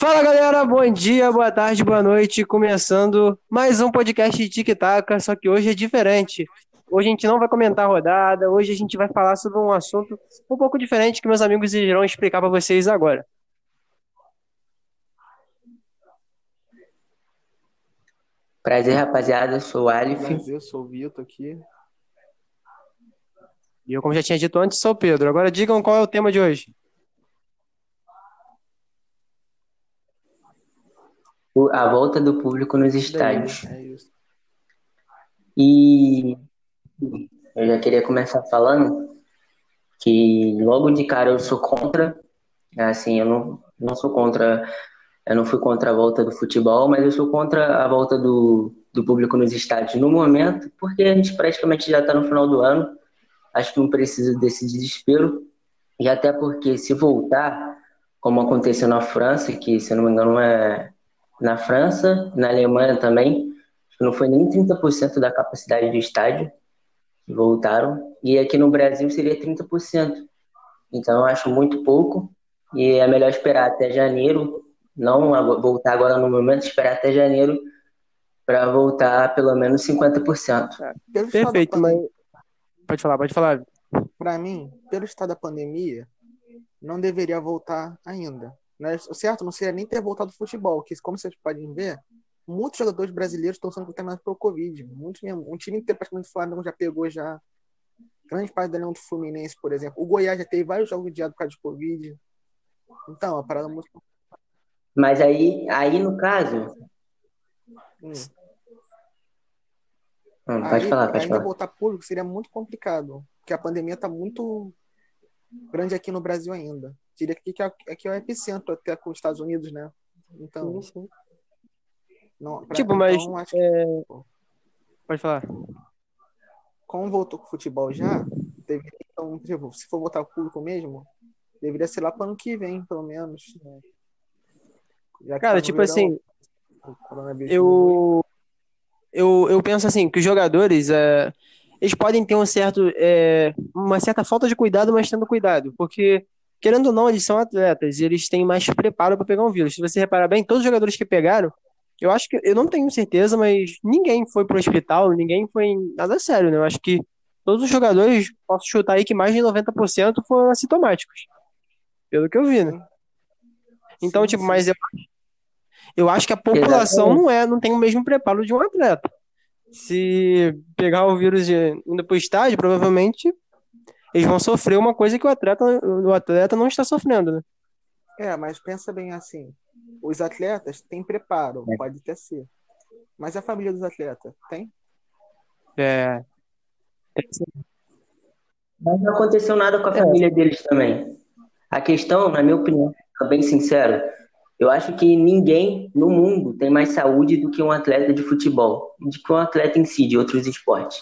Fala galera, bom dia, boa tarde, boa noite. Começando mais um podcast de Tic Tac, só que hoje é diferente. Hoje a gente não vai comentar a rodada, hoje a gente vai falar sobre um assunto um pouco diferente que meus amigos irão explicar para vocês agora. Prazer, rapaziada. Eu sou o Alif. Prazer, eu sou o Vitor aqui. E eu, como já tinha dito antes, sou o Pedro. Agora digam qual é o tema de hoje. A volta do público nos estádios. É. E eu já queria começar falando que logo de cara eu sou contra. Assim, eu não, não sou contra. Eu não fui contra a volta do futebol, mas eu sou contra a volta do, do público nos estádios no momento, porque a gente praticamente já está no final do ano. Acho que não precisa desse desespero. E até porque se voltar, como aconteceu na França, que se não me engano é na França, na Alemanha também, acho que não foi nem 30% da capacidade do estádio que voltaram. E aqui no Brasil seria 30%. Então eu acho muito pouco. E é melhor esperar até janeiro, não voltar agora no momento, esperar até janeiro para voltar pelo menos 50%. Pelo estado Perfeito, mas. Pode falar, pode falar. Pra mim, pelo estado da pandemia, não deveria voltar ainda. Né? O certo não seria nem ter voltado ao futebol, que como vocês podem ver, muitos jogadores brasileiros estão sendo contaminados pelo Covid. Muitos mesmo. Um time inteiro, praticamente, do Flamengo já pegou já. Grande parte da Leão do Fluminense, por exemplo. O Goiás já teve vários jogos adiados por causa de Covid. Então, é uma parada muito. Mas aí, aí no caso, Hum. Hum, pode Aí, falar, pode ainda falar. voltar público seria muito complicado, porque a pandemia está muito grande aqui no Brasil ainda. Diria que aqui é, aqui é o epicentro até com os Estados Unidos, né? Então, não, pra- Tipo, mas, então, acho que Pode falar. como voltou com o futebol já, deveria, então, tipo, se for voltar ao público mesmo, deveria ser lá para ano que vem, pelo menos. né? Cara, tá tipo verão, assim, o eu, eu, eu penso assim, que os jogadores, é, eles podem ter um certo, é, uma certa falta de cuidado, mas tendo cuidado, porque, querendo ou não, eles são atletas e eles têm mais preparo para pegar um vírus. Se você reparar bem, todos os jogadores que pegaram, eu acho que, eu não tenho certeza, mas ninguém foi pro hospital, ninguém foi em nada sério, né? Eu acho que todos os jogadores, posso chutar aí que mais de 90% foram assintomáticos, pelo que eu vi, né? Então, Sim, tipo, sim. mas eu, eu acho que a população Exatamente. não é, não tem o mesmo preparo de um atleta. Se pegar o vírus indo pro estádio, provavelmente eles vão sofrer uma coisa que o atleta, o atleta não está sofrendo, né? É, mas pensa bem assim. Os atletas têm preparo, É. pode até ser. Mas a família dos atletas tem? É, Mas não aconteceu nada com a família deles também. A questão, na minha opinião, sendo bem sincero, eu acho que ninguém no mundo tem mais saúde do que um atleta de futebol, do que um atleta em si, de outros esportes.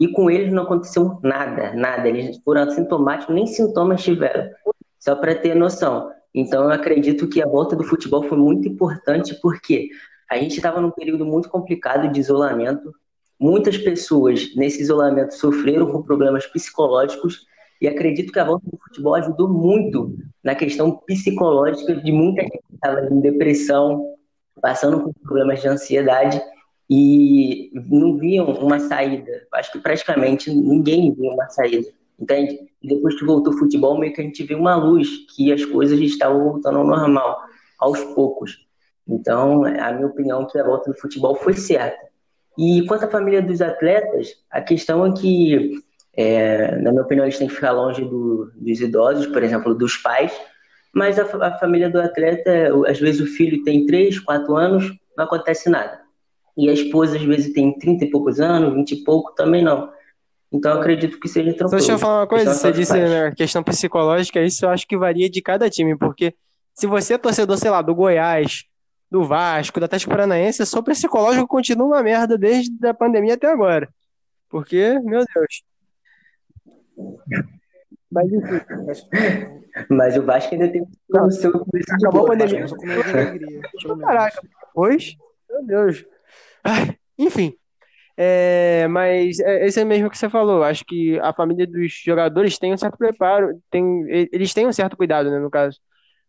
E com eles não aconteceu nada, nada. Eles foram assintomáticos, nem sintomas tiveram. Só para ter noção. Então eu acredito que a volta do futebol foi muito importante porque a gente estava num período muito complicado de isolamento. Muitas pessoas nesse isolamento sofreram com problemas psicológicos e acredito que a volta do futebol ajudou muito na questão psicológica de muita gente que estava em depressão, passando por problemas de ansiedade e não viam uma saída. Acho que praticamente ninguém via uma saída, entende? Depois que voltou o futebol, meio que a gente viu uma luz, que as coisas estavam voltando ao normal, aos poucos. Então, a minha opinião é que a volta do futebol foi certa. E quanto à família dos atletas, a questão é que, é, na minha opinião, eles têm que ficar longe do- dos idosos, por exemplo, dos pais, mas a, a família do atleta, às vezes o filho tem 3, 4 anos, não acontece nada. E a esposa, às vezes, tem 30 e poucos anos, 20 e pouco, também não. Então, eu acredito que seja Só tranquilo. deixa eu falar uma coisa, você só disse, né, questão psicológica, isso eu acho que varia de cada time, porque se você é torcedor, sei lá, do Goiás, do Vasco, do Atlético Paranaense, seu psicológico continua uma merda desde a pandemia até agora. Porque, meu Deus. Mas enfim, Mas, o Vasco ainda tem o seu acabou a pandemia. Caraca, depois, meu Deus. Enfim, É, mas é esse é mesmo que você falou. Acho que a família dos jogadores tem um certo preparo, tem, eles têm um certo cuidado, né, no caso.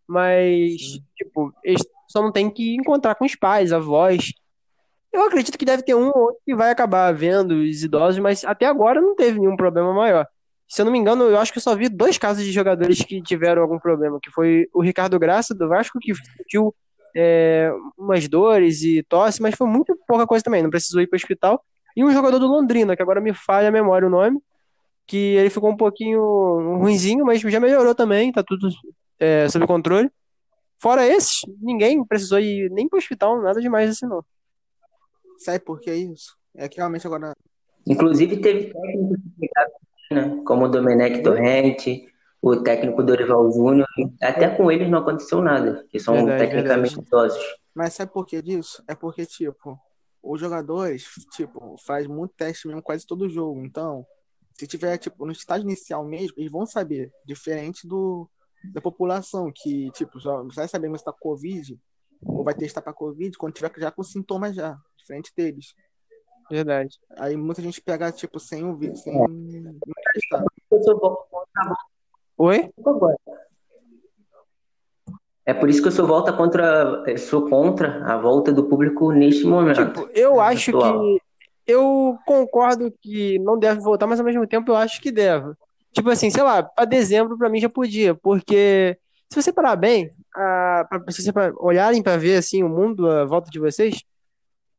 Mas, Sim. tipo, eles só não tem que encontrar com os pais, avós. Eu acredito que deve ter um ou outro que vai acabar vendo os idosos, mas até agora não teve nenhum problema maior. Se eu não me engano, eu acho que eu só vi dois casos de jogadores que tiveram algum problema, que foi o Ricardo Graça, do Vasco, que sentiu é, umas dores e tosse, mas foi muito pouca coisa também, não precisou ir para o hospital. E um jogador do Londrina, que agora me falha a memória o nome, que ele ficou um pouquinho ruinzinho, mas já melhorou também, tá tudo é, sob controle. Fora esses, ninguém precisou ir nem para o hospital, nada demais assim não. Sabe por que isso? É que realmente agora. Inclusive teve técnicos né? como o Domenech Torrente, o técnico Dorival Júnior, até com eles não aconteceu nada, que são verdade, tecnicamente verdade. idosos. Mas sabe por que disso? É porque, tipo, os jogadores, tipo, faz muito teste mesmo quase todo jogo. Então, se tiver, tipo, no estágio inicial mesmo, eles vão saber, diferente do da população, que, tipo, só vai saber se tá Covid, ou vai testar pra Covid quando tiver já com sintomas já, diferente deles. Verdade. Aí muita gente pega, tipo, sem ouvir, sem é. testar. Oi? É por isso que eu sou volta contra, sou contra a volta do público neste momento. Tipo, eu acho atual. que eu concordo que não deve voltar, mas ao mesmo tempo eu acho que deve. Tipo assim, sei lá, para dezembro para mim já podia, porque se você parar bem, a, pra, se você olharem para ver assim o mundo à volta de vocês,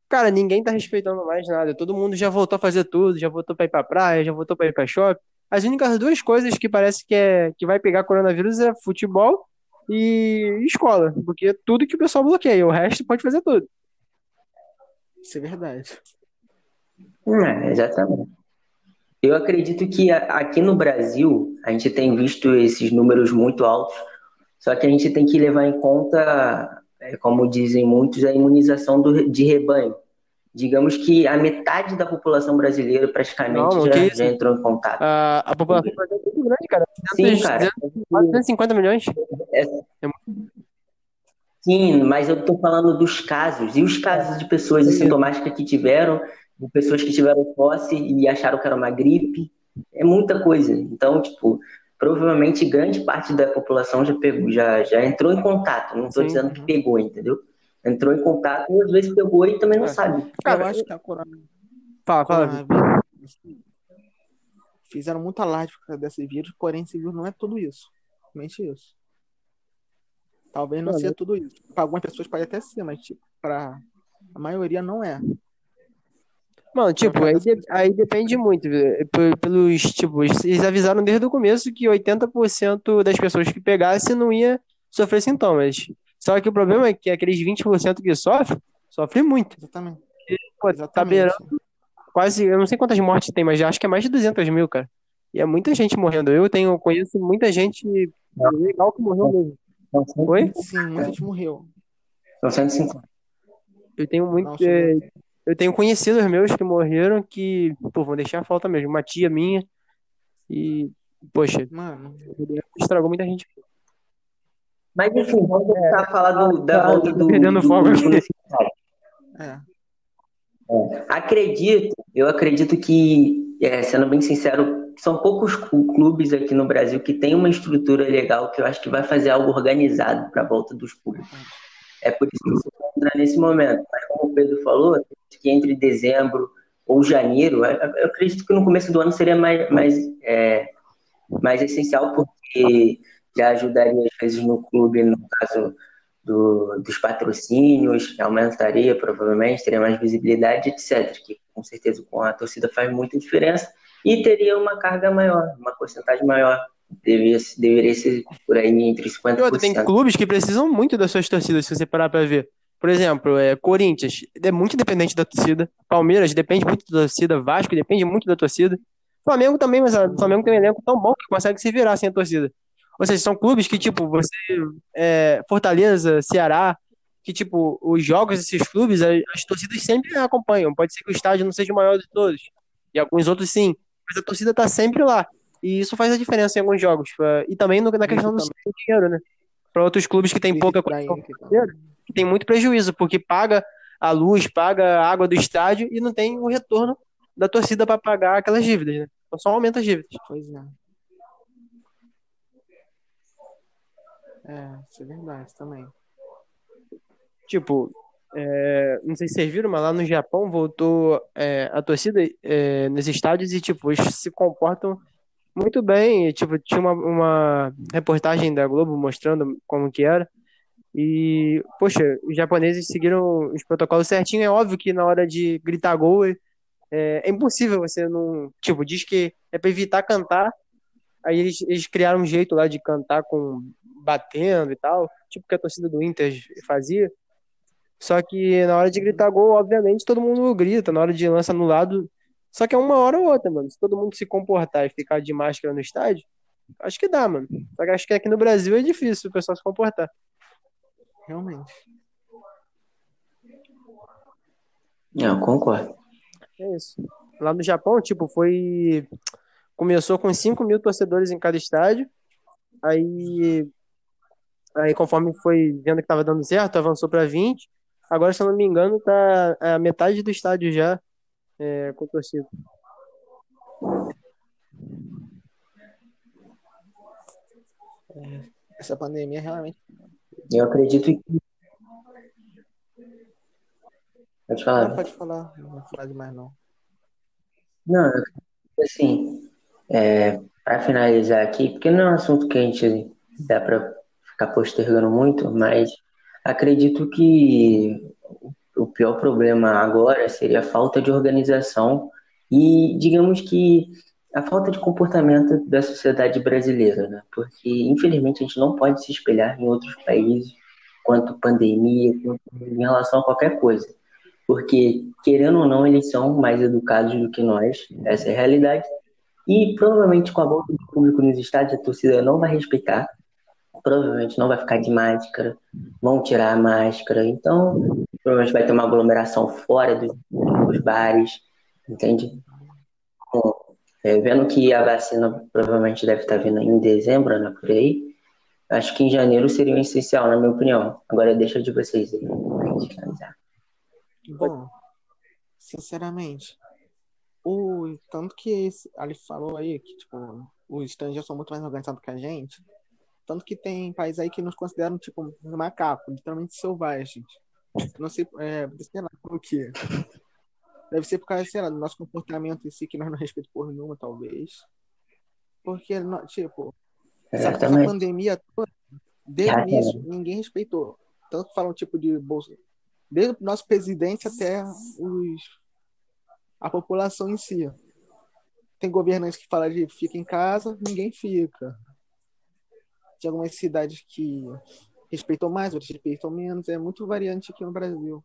cara, ninguém tá respeitando mais nada. Todo mundo já voltou a fazer tudo, já voltou para ir para praia, já voltou para ir para shopping. As únicas duas coisas que parece que é que vai pegar coronavírus é futebol e escola, porque tudo que o pessoal bloqueia, o resto pode fazer tudo. Isso é verdade. É, exatamente. Eu acredito que aqui no Brasil a gente tem visto esses números muito altos, só que a gente tem que levar em conta, é, como dizem muitos, a imunização do, de rebanho. Digamos que a metade da população brasileira praticamente Não, já, já, entrou em contato. A, a população brasileira é muito grande, cara. Sim, cara. 250 milhões. É, é Sim, mas eu estou falando dos casos. E os casos de pessoas assintomáticas que tiveram de pessoas que tiveram posse e acharam que era uma gripe. É muita coisa. Então, tipo, provavelmente grande parte da população já pegou, já, já entrou em contato. Não estou dizendo que pegou, entendeu? Entrou em contato e às vezes pegou e também não é. sabe. Cara, eu acho que a corona. Fala, fala. Fizeram muita live desse vírus, porém esse vírus não é tudo isso. Realmente isso. Talvez não seja tudo isso. Para algumas pessoas pode até ser, mas tipo, para a maioria não é. Mano, tipo, aí, de, aí depende muito. Pelos, tipo, eles avisaram desde o começo que 80% das pessoas que pegassem não ia sofrer sintomas. Só que o problema é que aqueles 20% que sofrem, sofrem muito. Exatamente. E, pô, Exatamente. tá beirando quase, eu não sei quantas mortes tem, mas acho que é mais de 200 mil, cara. E é muita gente morrendo. Eu tenho, conheço muita gente legal que morreu mesmo. Oi? Sim, muita gente morreu. São 150. Eu tenho muito. Não, é, eu tenho conhecidos meus que morreram que, pô, vão deixar a falta mesmo. Uma tia minha. E, poxa, Mano. estragou muita gente. Mas enfim, vamos tentar é, falar do, da tá volta do. Perdendo fogo é. é. Acredito, eu acredito que, é, sendo bem sincero, são poucos clubes aqui no Brasil que têm uma estrutura legal que eu acho que vai fazer algo organizado para a volta dos públicos. É por isso que você entra nesse momento. Mas como o Pedro falou, que entre dezembro ou janeiro, eu acredito que no começo do ano seria mais, mais, é, mais essencial, porque já ajudaria, às vezes, no clube, no caso do, dos patrocínios, aumentaria provavelmente, teria mais visibilidade, etc. Que com certeza com a torcida faz muita diferença e teria uma carga maior, uma porcentagem maior. Deveria, deveria ser por aí entre 50%. Tem clubes que precisam muito das suas torcidas, se você parar para ver. Por exemplo, é, Corinthians é muito dependente da torcida. Palmeiras depende muito da torcida. Vasco depende muito da torcida. Flamengo também, mas o Flamengo tem um elenco tão bom que consegue se virar sem a torcida. Ou seja, são clubes que, tipo, você. É, Fortaleza, Ceará, que, tipo, os jogos desses clubes, as, as, torcidas sempre acompanham. Pode ser que o estádio não seja o maior de todos. E alguns outros sim. Mas a torcida tá sempre lá. E isso faz a diferença em alguns jogos. E também na questão do dinheiro, né? Para outros clubes que têm pouca condição que tem muito prejuízo, porque paga a luz, paga a água do estádio e não tem o retorno da torcida para pagar aquelas dívidas, né? Então só aumenta as dívidas. Pois é. É, isso é verdade também. tipo, é, não sei se vocês viram, mas lá no Japão voltou é, a torcida é, nos estádios e, tipo, eles se comportam muito bem. E, tipo, tinha uma, uma reportagem da Globo mostrando como que era. E, poxa, os japoneses seguiram os protocolos certinho. É óbvio que na hora de gritar gol é, é impossível você não. Tipo, diz que é para evitar cantar. Aí eles, eles criaram um jeito lá de cantar com batendo e tal, tipo que a torcida do Inter fazia. Só que na hora de gritar gol, obviamente, todo mundo grita. Na hora de lança no lado. Só que é uma hora ou outra, mano. Se todo mundo se comportar e ficar de máscara no estádio, acho que dá, mano. Só que acho que aqui no Brasil é difícil o pessoal se comportar. Realmente. Não, concordo. É isso. Lá no Japão, tipo, foi. Começou com 5 mil torcedores em cada estádio. Aí. Aí, conforme foi vendo que tava dando certo, avançou para 20. Agora, se eu não me engano, tá a metade do estádio já é, com torcida. É, essa pandemia realmente. Eu acredito que. Pode falar. Não, pode falar, não vou falar demais não. Não, assim, é, para finalizar aqui, porque não é um assunto que a gente dá para ficar postergando muito, mas Acredito que o pior problema agora seria a falta de organização e, digamos que, a falta de comportamento da sociedade brasileira, né? Porque, infelizmente, a gente não pode se espelhar em outros países quanto pandemia, em relação a qualquer coisa. Porque, querendo ou não, eles são mais educados do que nós, essa é a realidade. E provavelmente com a volta do público nos estádios, a torcida não vai respeitar provavelmente não vai ficar de máscara, vão tirar a máscara, então provavelmente vai ter uma aglomeração fora dos, dos bares, entende? Bom, é, vendo que a vacina provavelmente deve estar vindo em dezembro, né, por aí, acho que em janeiro seria essencial, na minha opinião. Agora deixa de vocês aí. Bom, sinceramente, o tanto que ele falou aí que tipo os estrangeiros são muito mais organizados que a gente, tanto que tem países aí que nos consideram, tipo, macaco, literalmente selvagens. Não sei, é, sei lá por quê. Deve ser por causa, sei lá, do nosso comportamento em si, que nós não respeitamos por nenhuma, talvez. Porque, tipo, essa, essa pandemia toda, desde o início, ninguém respeitou. Tanto falam, tipo, de bolsa. Desde o nosso presidente até os, a população em si. Tem governantes que falam de fica em casa, ninguém fica de algumas cidades que respeitam mais, outras respeitam menos. É muito variante aqui no Brasil.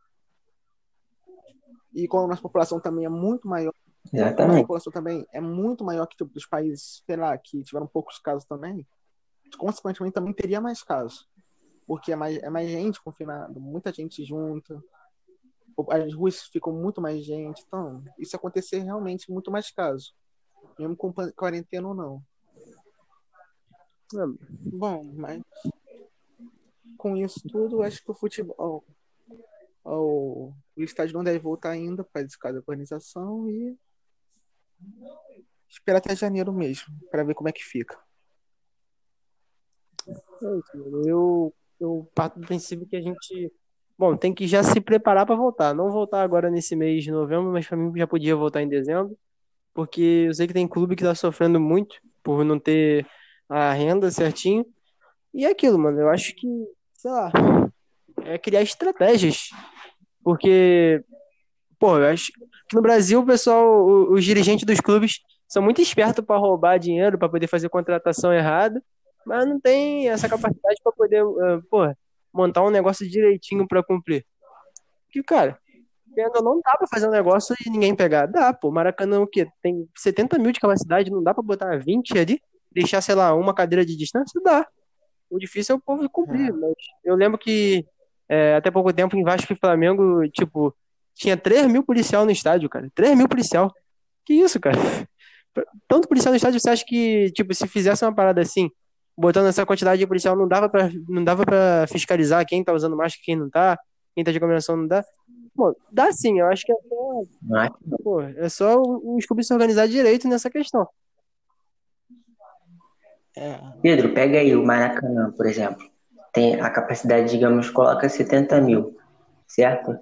E como a nossa população também é muito maior, Exatamente. a população também é muito maior que tipo, dos países, sei lá, que tiveram poucos casos também, consequentemente também teria mais casos. Porque é mais, é mais gente confinada, muita gente junta, as ruas ficam muito mais gente. Então, isso acontecer realmente muito mais casos. Mesmo com quarentena ou não. Bom, mas com isso tudo, acho que o futebol, o, o estádio não deve voltar ainda para esse de organização e esperar até janeiro mesmo, para ver como é que fica. É eu, eu parto do princípio que a gente, bom, tem que já se preparar para voltar. Não voltar agora nesse mês de novembro, mas para mim já podia voltar em dezembro, porque eu sei que tem clube que está sofrendo muito por não ter a renda certinho. E é aquilo, mano, eu acho que, sei lá, é criar estratégias. Porque, pô, eu acho que no Brasil o pessoal, os dirigentes dos clubes são muito espertos para roubar dinheiro, para poder fazer contratação errada, mas não tem essa capacidade para poder, uh, pô, montar um negócio direitinho para cumprir. Que, cara, não dá para fazer um negócio e ninguém pegar. Dá, pô, Maracanã o quê? Tem 70 mil de capacidade, não dá para botar 20 ali? deixar, sei lá, uma cadeira de distância, dá. O difícil é o povo cumprir. É. Mas eu lembro que é, até pouco tempo em Vasco e Flamengo, tipo, tinha 3 mil policial no estádio, cara. 3 mil policial. Que isso, cara? Tanto policial no estádio, você acha que, tipo, se fizesse uma parada assim, botando essa quantidade de policial, não dava pra, não dava pra fiscalizar quem tá usando máscara e quem não tá, quem tá de combinação não dá? Bom, dá sim, eu acho que é só, pô, é só os clubes se organizar direito nessa questão. É. Pedro, pega aí o Maracanã, por exemplo. Tem a capacidade, digamos, coloca 70 mil. certo?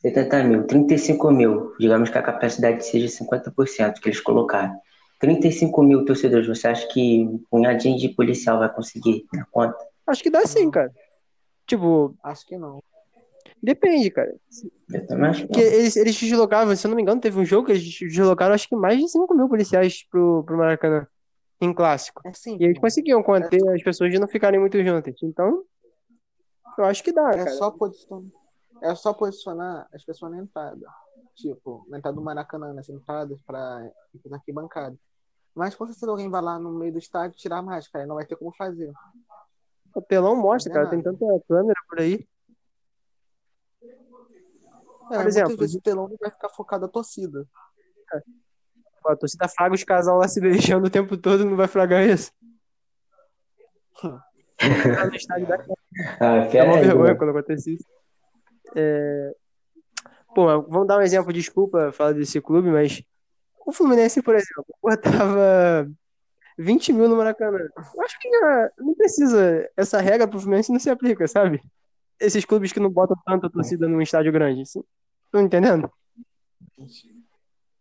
70 mil, 35 mil, digamos que a capacidade seja 50% que eles colocaram. 35 mil torcedores, você acha que um punhadinho de policial vai conseguir na conta? Acho que dá sim, cara. Tipo, Acho que não. depende, cara. Eu também acho que Porque eles, eles deslocavam, se eu não me engano, teve um jogo que eles deslocaram acho que mais de 5 mil policiais pro, pro Maracanã, em clássico. É sim. E eles conseguiam conter as pessoas de não ficarem muito juntas. Então, eu acho que dá, É cara. só posicionar, é só posicionar as pessoas na entrada. Tipo, na entrada do Maracanã, nas entradas para arquibancada. Mas com certeza alguém vai lá no meio do estádio tirar a máscara, não vai ter como fazer. O telão mostra, é cara, tem nada. tanta câmera por aí. É, muitas exemplo, vezes o telão não vai ficar focado na torcida. Pô, a torcida fraga os casal lá se beijando o tempo todo, não vai fragar isso. Ah, É uma aí, vergonha mano. quando acontece isso. É... Pô, vamos dar um exemplo, desculpa falar desse clube, mas o Fluminense, por exemplo, botava 20 mil no Maracanã. Eu acho que não precisa, essa regra pro Fluminense não se aplica, sabe? Esses clubes que não botam tanta torcida num estádio grande. Assim. Tô entendendo?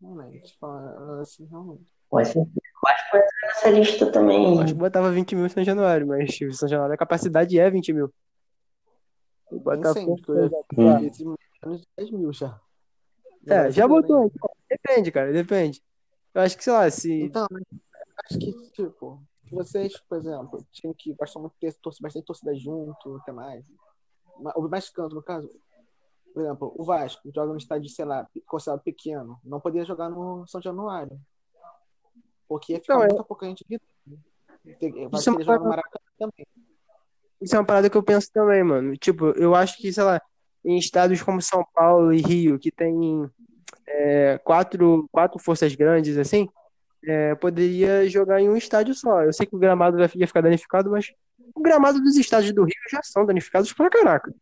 Realmente, falando assim, realmente. Pode ser. Eu acho que vai entrar nessa lista também. Eu acho que botava 20 mil em São Januário, mas o São Januário a capacidade é 20 mil. O Botafogo, sempre, eu já Hum. fiz menos de 10 mil já. É, já botou. então. Depende, cara, depende. Eu acho que, sei lá, se. Então, mas acho que, tipo, vocês, por exemplo, time que gostam muito ter bastante torcida junto, até mais. Ma- O mais canto, no caso. Por exemplo, o Vasco joga no estádio, sei lá, considerado pequeno. Não poderia jogar no São Januário. Porque ia ficar Não, é- muita pouca gente Vai Isso é uma Maracanã também. Isso é uma parada que eu penso também, mano. Tipo, eu acho que, sei lá, em estados como São Paulo e Rio, que tem é, quatro, quatro forças grandes, assim, é, poderia jogar em um estádio só. Eu sei que o gramado vai- ia ficar danificado, mas o gramado dos estádios do Rio já são danificados pra caraca.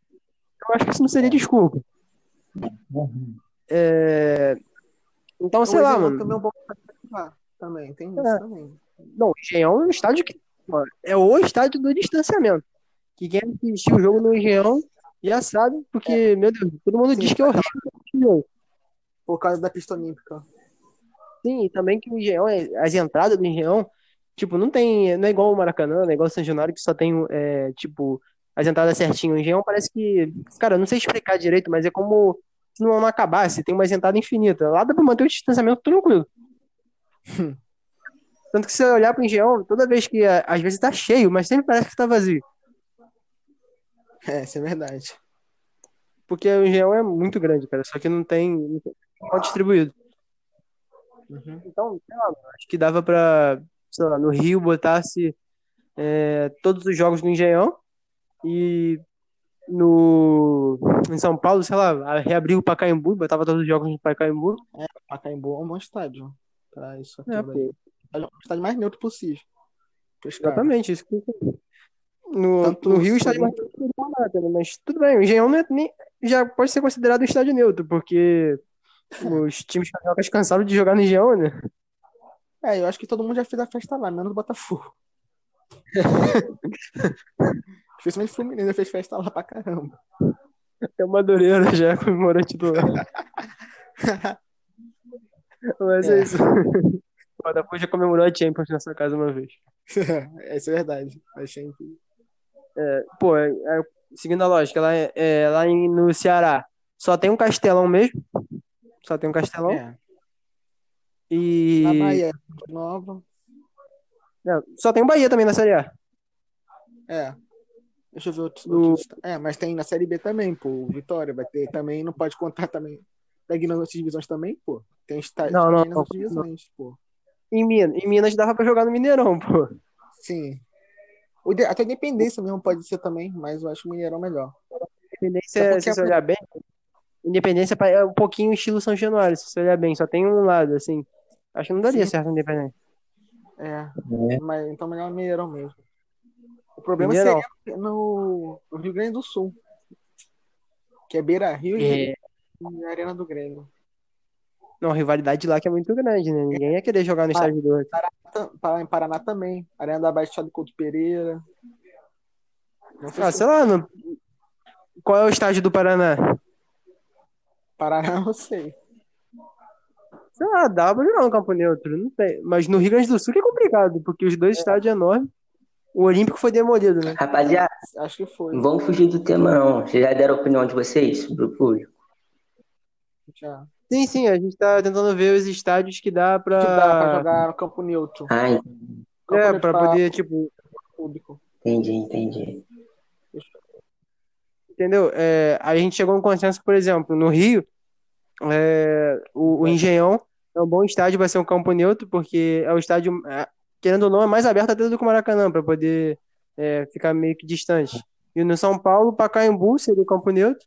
Eu acho que isso não seria desculpa. É, Então, sei o lá, mano. também é um participar. Também, tem isso É. também. Não, o Engenhão é um estádio que mano, é o estádio do distanciamento. Que quem assistiu o jogo no Engenhão já sabe, porque, meu Deus, todo mundo Sim, diz que é horrível. Por causa da pista olímpica. Sim, e também que o Engenhão, é- as entradas do Engenhão, tipo, não tem, não é igual o Maracanã, não é igual o São Januário, que só tem, é, tipo, as entradas certinho. O Engenhão parece que, cara, eu não sei explicar direito, mas é como se não, não acabasse, tem uma entrada infinita. Lá dá pra manter o distanciamento tranquilo. Tanto que se você olhar pro Engenhão, toda vez que, é, às vezes tá cheio, mas sempre parece que tá vazio. É, isso é verdade. Porque o Engenhão é muito grande, cara, só que não tem, não tem mal distribuído. Uhum. Então, sei lá, acho que dava pra, sei lá, no Rio botasse é, todos os jogos no Engenhão e no em São Paulo, sei lá, reabrir o Pacaembu, botava todos os jogos no Pacaembu. Pacaembu é um bom estádio. Pra isso aqui. É, É o estádio mais neutro possível. exatamente, isso que eu- no, Tanto no Rio o o estádio mais neutro seria o Maracanã, mas tudo bem, o Engenhão é nem, já pode ser considerado um estádio neutro, porque os times cariocas cansaram de jogar no Engenhão, né? É, eu acho que todo mundo já fez a festa lá, menos o Botafogo. Especialmente o Fluminense fez festa lá pra caramba. É o Madureira já comemorou o título. Mas é, É. isso. O Botafogo já comemorou a Champions nessa casa uma vez. Isso é verdade. Achei incrível. Pô, é- é- seguindo a lógica, lá, é- é, lá em- no Ceará só tem um castelão mesmo. Só tem um castelão. É. E. Na Bahia, Nova. Não, só tem o Bahia também na Série A. É. Deixa eu ver outros. Outros- É, mas tem na Série B também, pô. o Vitória vai ter também, não pode contar também. Pega nas outras divisões também, pô. Tem estádio Não, não, também nas não, outras divisões, pô. Em Minas, em Minas dava pra jogar no Mineirão, pô. Sim. Até Independência mesmo pode ser também, mas eu acho o Mineirão melhor. Independência, É se você a- olhar bem, Independência é um pouquinho estilo São Januário, se você olhar bem, só tem um lado, assim. Acho que não daria Sim. certo Independência. É, É. mas então melhor Mineirão mesmo. O problema Mineirão. seria no, no Rio Grande do Sul. Que é Beira Rio É. e Arena do Grêmio. Não, a rivalidade lá que é muito grande, né? Ninguém ia querer jogar no estádio do outro. Em Paraná também. Arena da Baixada do Couto Pereira. Não sei Ah, se- sei lá, no... qual é o estádio do Paraná? Paraná, não sei. Sei lá, dá pra jogar no campo neutro, não tem. Mas no Rio Grande do Sul que é complicado, porque os dois estádios enormes. O Olímpico foi demolido, né? Rapaziada, Acho que foi. não vamos fugir do tema, não. Vocês já deram a opinião de vocês pro público? Já. Sim, sim, a gente tá tentando ver os estádios que dá pra. Que dá pra jogar no campo neutro. Ah, Campo É, neutro pra poder, tipo, público. entendi, entendi. entendeu? É, a gente chegou a um consenso, por exemplo, no Rio, é, o, o Engenhão é um bom estádio, vai ser um campo neutro, porque é o estádio, é, querendo ou não, é mais aberto até do que o Maracanã, pra poder é, ficar meio que distante. E no São Paulo, Pacaembu seria o campo neutro.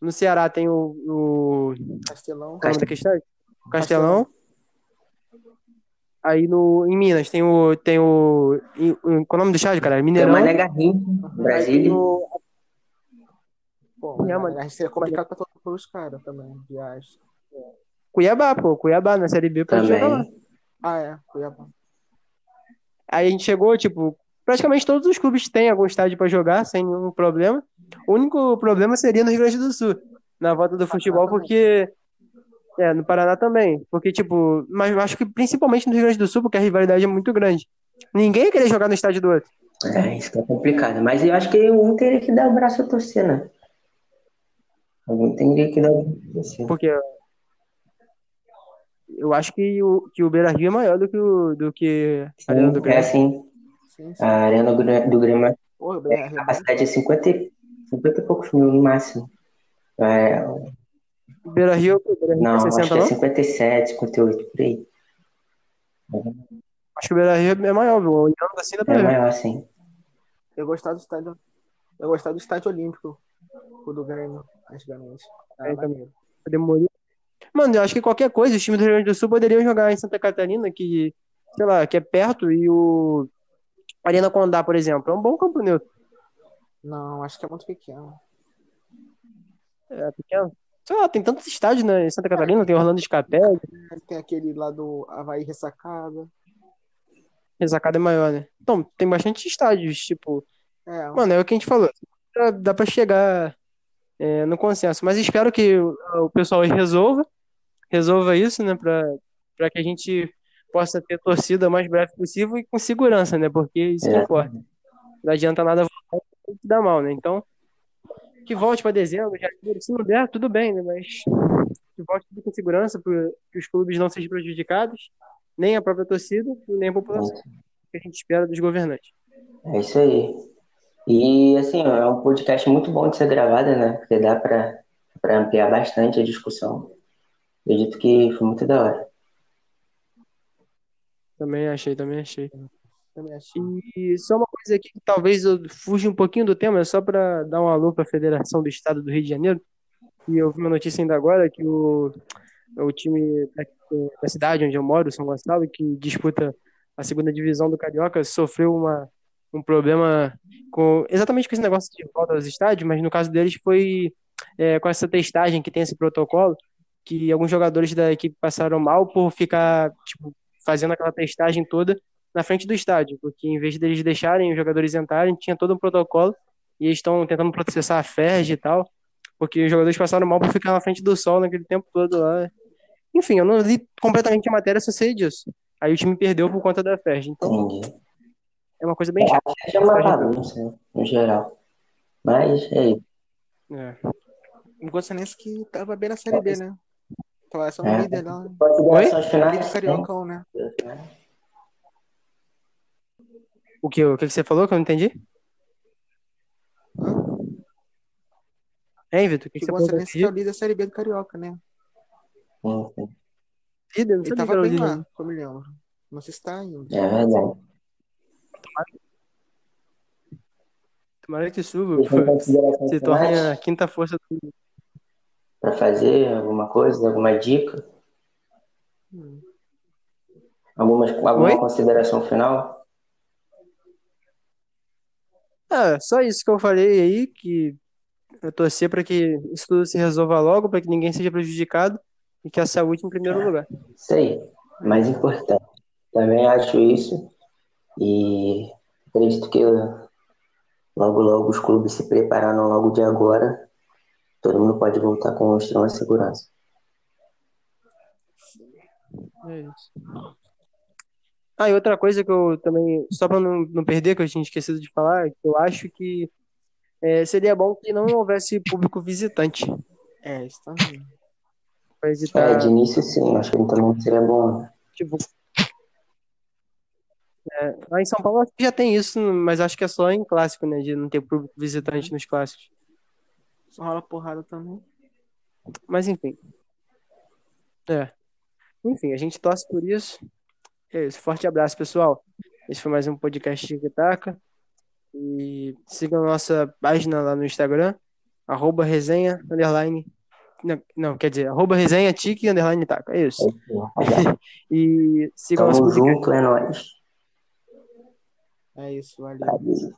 No Ceará tem o, o Castelão. qual é o nome daquele estádio? Castelão. Aí no, em Minas tem o. Tem o. em- Qual é o nome do estádio, cara? Tem Mineirão. o Mané Garrincha, tem Brasília. o- Pô, É, mano. a gente seria complicado pra todos os caras também, viagem. Cuiabá, pô. Cuiabá na Série B pode jogar lá. Ah, é, Cuiabá. Aí a gente chegou, tipo, praticamente todos os clubes têm algum estádio pra jogar, sem nenhum problema. O único problema seria no Rio Grande do Sul, na volta do futebol, porque. É, no Paraná também. Porque, tipo, mas eu acho que principalmente no Rio Grande do Sul, porque a rivalidade é muito grande. Ninguém ia querer jogar no estádio do outro. É, isso que é complicado. Mas eu acho que um teria que dar o braço a torcer, né? Alguém teria que dar o braço a torcer. Porque eu acho que o, que o Beira Rio é maior do que, o, do que a Arena do É Grêmio. assim, Sim, sim. a Arena do Grê- do Grêmio, a capacidade é 50, e- 50 e poucos mil no máximo. É, O Beira Rio, Beira Rio não, é acho 60, que é não? 57, 58, por aí. Acho que o Beira Rio é maior, viu? Olhando assim dá pra É ver. maior, assim. Eu gostava do estádio. Eu gostava do estádio olímpico. O do Grêmio, antigamente. É, também. Demoliu. Mano, eu acho que qualquer coisa, os times do Rio Grande do Sul poderiam jogar em Santa Catarina, que, sei lá, que é perto, e o Arena Condá, por exemplo, é um bom campo neutro. Não, acho que é muito pequeno. É pequeno. Sei lá, tem tantos estádios né, em Santa Catarina, tem Orlando Escapé, Tem aquele lá do Havaí Ressacada. Resacada é maior, né? Então, tem bastante estádios, tipo, É, mano, é o que a gente falou. Dá, dá pra chegar é, no consenso, mas espero que o, o pessoal aí resolva, resolva isso, né, pra, pra que a gente possa ter torcida o mais breve possível e com segurança, né, porque isso que É. importa. Não adianta nada voltar e dar mal, né? Então, que volte para dezembro, janeiro, se não der, tudo bem, né? Mas que volte tudo com segurança para que os clubes não sejam prejudicados, nem a própria torcida nem a população, que a gente espera dos governantes. É isso aí. E, assim, é um podcast muito bom de ser gravado, né? Porque dá pra ampliar bastante a discussão. Acredito que foi muito da hora. Também achei, também achei. Também. E só uma coisa aqui que talvez eu fuja um pouquinho do tema, é só para dar um alô para a Federação do Estado do Rio de Janeiro. E eu vi uma notícia ainda agora que o, o time da, da cidade onde eu moro, São Gonçalo, que disputa a segunda divisão do Carioca, sofreu uma, um problema com exatamente com esse negócio de volta aos estádios, mas no caso deles foi é, com essa testagem que tem esse protocolo, que alguns jogadores da equipe passaram mal por ficar tipo, fazendo aquela testagem toda na frente do estádio, porque em vez deles deixarem os jogadores entrarem, tinha todo um protocolo e eles estão tentando processar a FERJ e tal, porque os jogadores passaram mal por ficar na frente do sol naquele tempo todo lá. Enfim, eu não li completamente a matéria, só sei disso. Aí o time perdeu por conta da FERJ, então Entendi. é uma coisa bem chata. É uma bagunça, né, no geral. Mas é isso. É. O Goianense que tava bem na Série B, né? Tava só no É. líder lá. Finais? Líder cariocão, né? O que, o que você falou que eu não entendi? Hein, Vitor? O que, Que você falou? que é o líder da Série B do Carioca, né? Sim, sim. Líder? Não Ele tava bem lá, como eu me lembro. Não sei se tá ainda. É verdade. Tomara que suba, se torne a quinta força do para fazer alguma coisa, alguma dica? Hum. Alguma, alguma Oi? consideração final? Ah, só isso que eu falei aí, que eu torcer para que isso tudo se resolva logo, para que ninguém seja prejudicado e que a saúde em primeiro lugar. Isso aí, mais importante. Também acho isso e acredito que logo logo os clubes se prepararam logo de agora todo mundo pode voltar com extrema segurança. É isso. Ah, e outra coisa que eu também, só para não, não perder, que eu tinha esquecido de falar, é que eu acho que é, seria bom que não houvesse público visitante. É, isso também. Pra evitar, É, de início sim, acho que também seria bom. tipo. é, lá em São Paulo acho que já tem isso, mas acho que é só em clássico, né? De não ter público visitante nos clássicos. Só rola porrada também. Mas enfim. É. Enfim, a gente torce por isso. É isso. Forte abraço, pessoal. Esse foi mais um podcast Tic Taca. E sigam a nossa página lá no Instagram, arroba resenha, underline. Não, não, quer dizer, arroba resenha tique, underline taca. É isso. E sigam nosso Tamo podcast. junto, é nóis. É isso, valeu. Valeu.